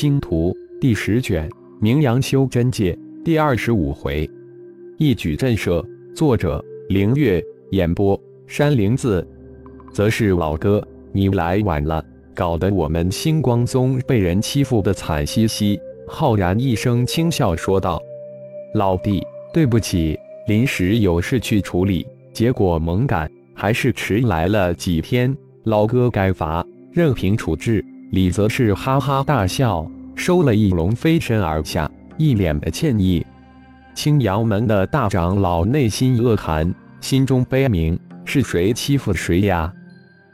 星图第十卷，名扬修真界第二十五回，一举震慑。作者：凌月，演播：山灵子。则是老哥，你来晚了，搞得我们星光宗被人欺负的惨兮兮。浩然一声轻笑说道：“老弟，对不起，临时有事去处理，结果猛赶，还是迟来了几天。老哥该罚，任凭处置。”李则是哈哈大笑，收了翼龙飞身而下，一脸的歉意。青阳门的大长老内心恶寒，心中悲鸣：是谁欺负谁呀？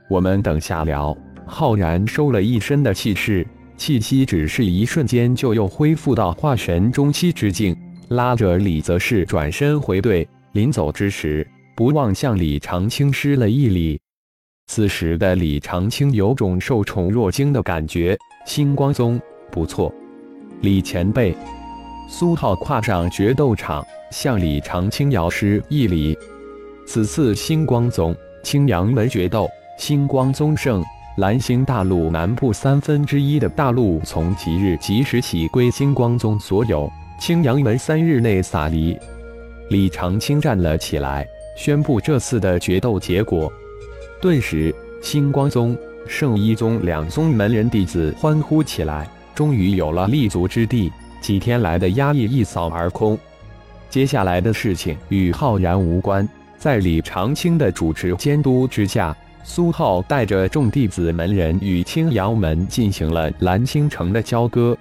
我们等下聊。浩然收了一身的气势，气息只是一瞬间就又恢复到化神中期之境，拉着李则是转身回队。临走之时，不忘向李长青施了一礼。此时的李长青有种受宠若惊的感觉。星光宗不错，李前辈。苏浩跨上决斗场，向李长青遥施一礼。此次星光宗青阳门决斗，星光宗胜。蓝星大陆南部三分之一的大陆，从即日即时起归星光宗所有。青阳门三日内撒离。李长青站了起来，宣布这次的决斗结果。顿时，星光宗、圣一宗两宗门人弟子欢呼起来，终于有了立足之地，几天来的压抑一扫而空。接下来的事情与浩然无关，在李长青的主持监督之下，苏浩带着众弟子门人与青阳门进行了蓝星城的交割。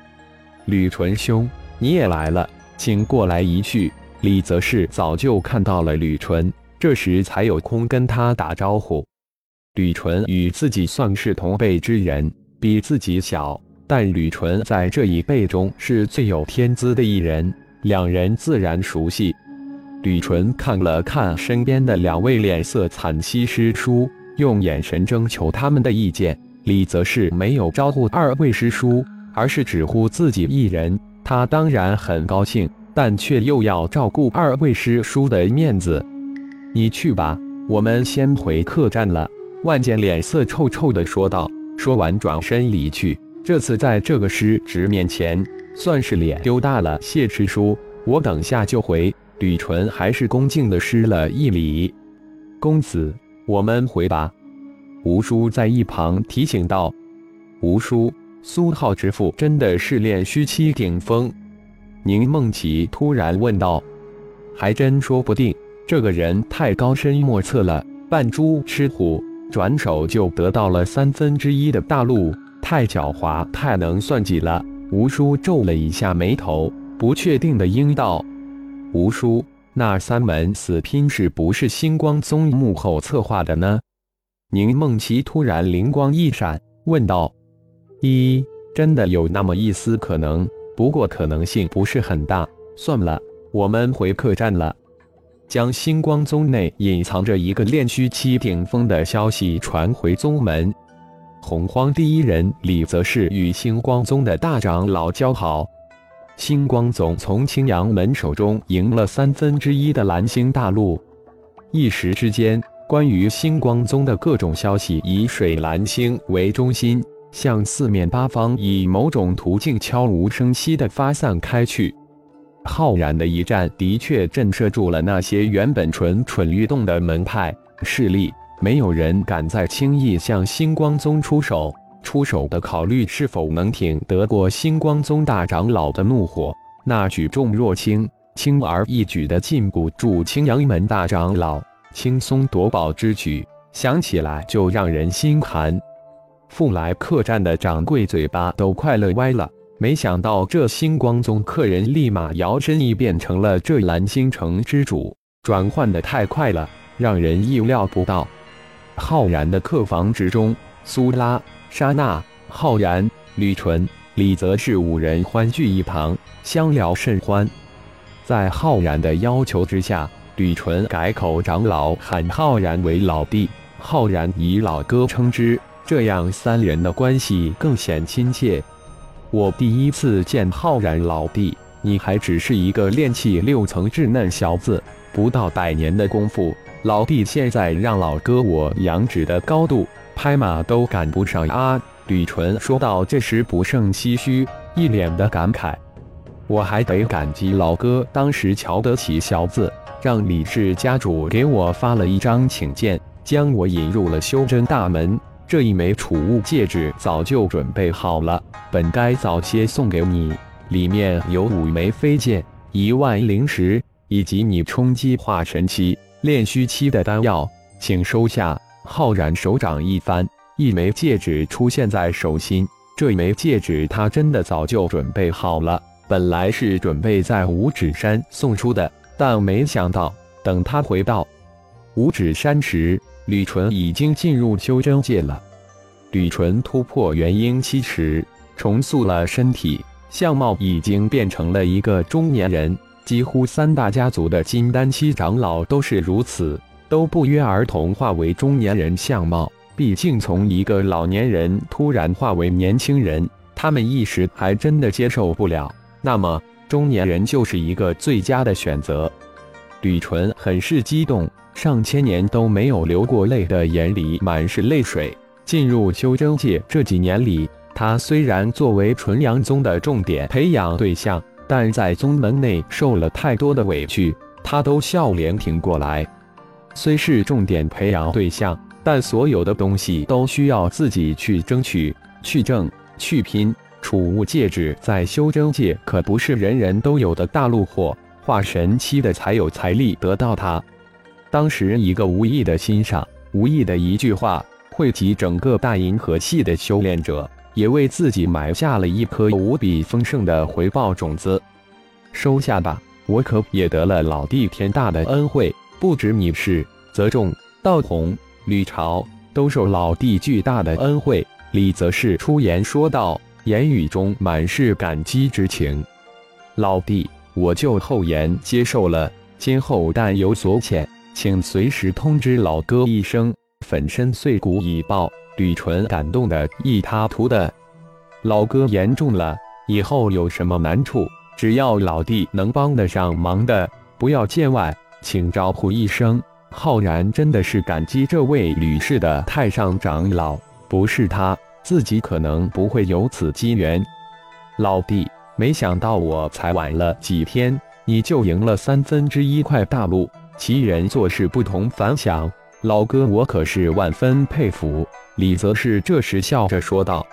吕纯兄，你也来了，请过来一叙。李则是早就看到了吕纯，这时才有空跟他打招呼。吕纯与自己算是同辈之人，比自己小，但吕纯在这一辈中是最有天资的一人，两人自然熟悉。吕纯看了看身边的两位脸色惨兮师叔，用眼神征求他们的意见。李则是没有招呼二位师叔，而是只呼自己一人。他当然很高兴，但却又要照顾二位师叔的面子。你去吧，我们先回客栈了。万剑脸色臭臭的说道，说完转身离去。这次在这个师侄面前，算是脸丢大了。谢师叔，我等下就回。吕纯还是恭敬的施了一礼。公子，我们回吧。吴叔在一旁提醒道。吴叔，苏浩之父真的是炼虚期顶峰？宁梦琪突然问道。还真说不定，这个人太高深莫测了，扮猪吃虎。转手就得到了三分之一的大陆，太狡猾，太能算计了。吴叔皱了一下眉头，不确定的应道：“吴叔，那三门死拼是不是星光宗幕后策划的呢？”宁梦琪突然灵光一闪，问道：“一，真的有那么一丝可能，不过可能性不是很大。算了，我们回客栈了。”将星光宗内隐藏着一个炼虚期顶峰的消息传回宗门。洪荒第一人李则是与星光宗的大长老交好。星光宗从青阳门手中赢了三分之一的蓝星大陆，一时之间，关于星光宗的各种消息以水蓝星为中心，向四面八方以某种途径悄无声息地发散开去。浩然的一战的确震慑住了那些原本蠢蠢欲动的门派势力，没有人敢再轻易向星光宗出手。出手的考虑是否能挺得过星光宗大长老的怒火？那举重若轻、轻而易举的禁锢住青阳门大长老、轻松夺宝之举，想起来就让人心寒。富来客栈的掌柜嘴巴都快乐歪了。没想到这星光宗客人立马摇身一变成了这蓝星城之主，转换的太快了，让人意料不到。浩然的客房之中，苏拉、莎娜、浩然、吕纯、李泽是五人欢聚一堂，相聊甚欢。在浩然的要求之下，吕纯改口长老喊浩然为老弟，浩然以老哥称之，这样三人的关系更显亲切。我第一次见浩然老弟，你还只是一个炼气六层稚嫩小子，不到百年的功夫，老弟现在让老哥我仰指的高度，拍马都赶不上啊！吕纯说道。这时不胜唏嘘，一脸的感慨。我还得感激老哥当时瞧得起小子，让李氏家主给我发了一张请柬，将我引入了修真大门。这一枚储物戒指早就准备好了，本该早些送给你。里面有五枚飞剑、一万灵石，以及你冲击化神期、炼虚期的丹药，请收下。浩然手掌一翻，一枚戒指出现在手心。这枚戒指他真的早就准备好了。本来是准备在五指山送出的，但没想到等他回到五指山时，吕纯已经进入修真界了。吕纯突破元婴期时，重塑了身体，相貌已经变成了一个中年人。几乎三大家族的金丹期长老都是如此，都不约而同化为中年人相貌。毕竟从一个老年人突然化为年轻人，他们一时还真的接受不了。那么，中年人就是一个最佳的选择。吕纯很是激动，上千年都没有流过泪的眼里满是泪水。进入修真界这几年里，他虽然作为纯阳宗的重点培养对象，但在宗门内受了太多的委屈，他都笑脸挺过来。虽是重点培养对象，但所有的东西都需要自己去争取、去挣、去拼。储物戒指在修真界可不是人人都有的大陆货，化神期的才有财力得到它。当时一个无意的欣赏，无意的一句话，汇集整个大银河系的修炼者，也为自己埋下了一颗无比丰盛的回报种子。收下吧，我可也得了老弟天大的恩惠，不止你是，泽仲、道红、吕朝都受老弟巨大的恩惠。李则是出言说道。言语中满是感激之情，老弟，我就厚颜接受了。今后但有所遣，请随时通知老哥一声，粉身碎骨以报。吕纯感动的一塌涂的，老哥言重了，以后有什么难处，只要老弟能帮得上忙的，不要见外，请招呼一声。浩然真的是感激这位吕氏的太上长老，不是他。自己可能不会有此机缘，老弟，没想到我才晚了几天，你就赢了三分之一块大陆。其人做事不同凡响，老哥我可是万分佩服。李则是这时笑着说道：“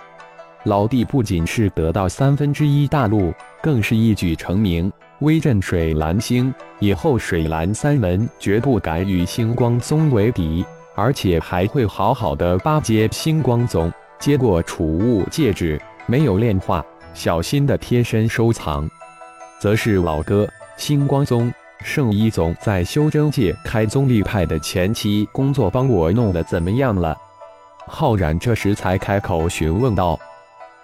老弟不仅是得到三分之一大陆，更是一举成名，威震水蓝星。以后水蓝三门绝不敢与星光宗为敌，而且还会好好的巴结星光宗。”接过储物戒指，没有炼化，小心的贴身收藏。则是老哥，星光宗、圣一宗在修真界开宗立派的前期工作，帮我弄得怎么样了？浩然这时才开口询问道：“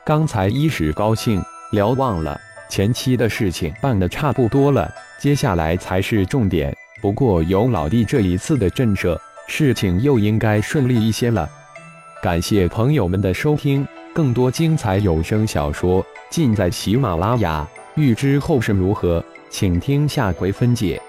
刚才一时高兴，聊忘了前期的事情办得差不多了，接下来才是重点。不过有老弟这一次的震慑，事情又应该顺利一些了。”感谢朋友们的收听，更多精彩有声小说尽在喜马拉雅。欲知后事如何，请听下回分解。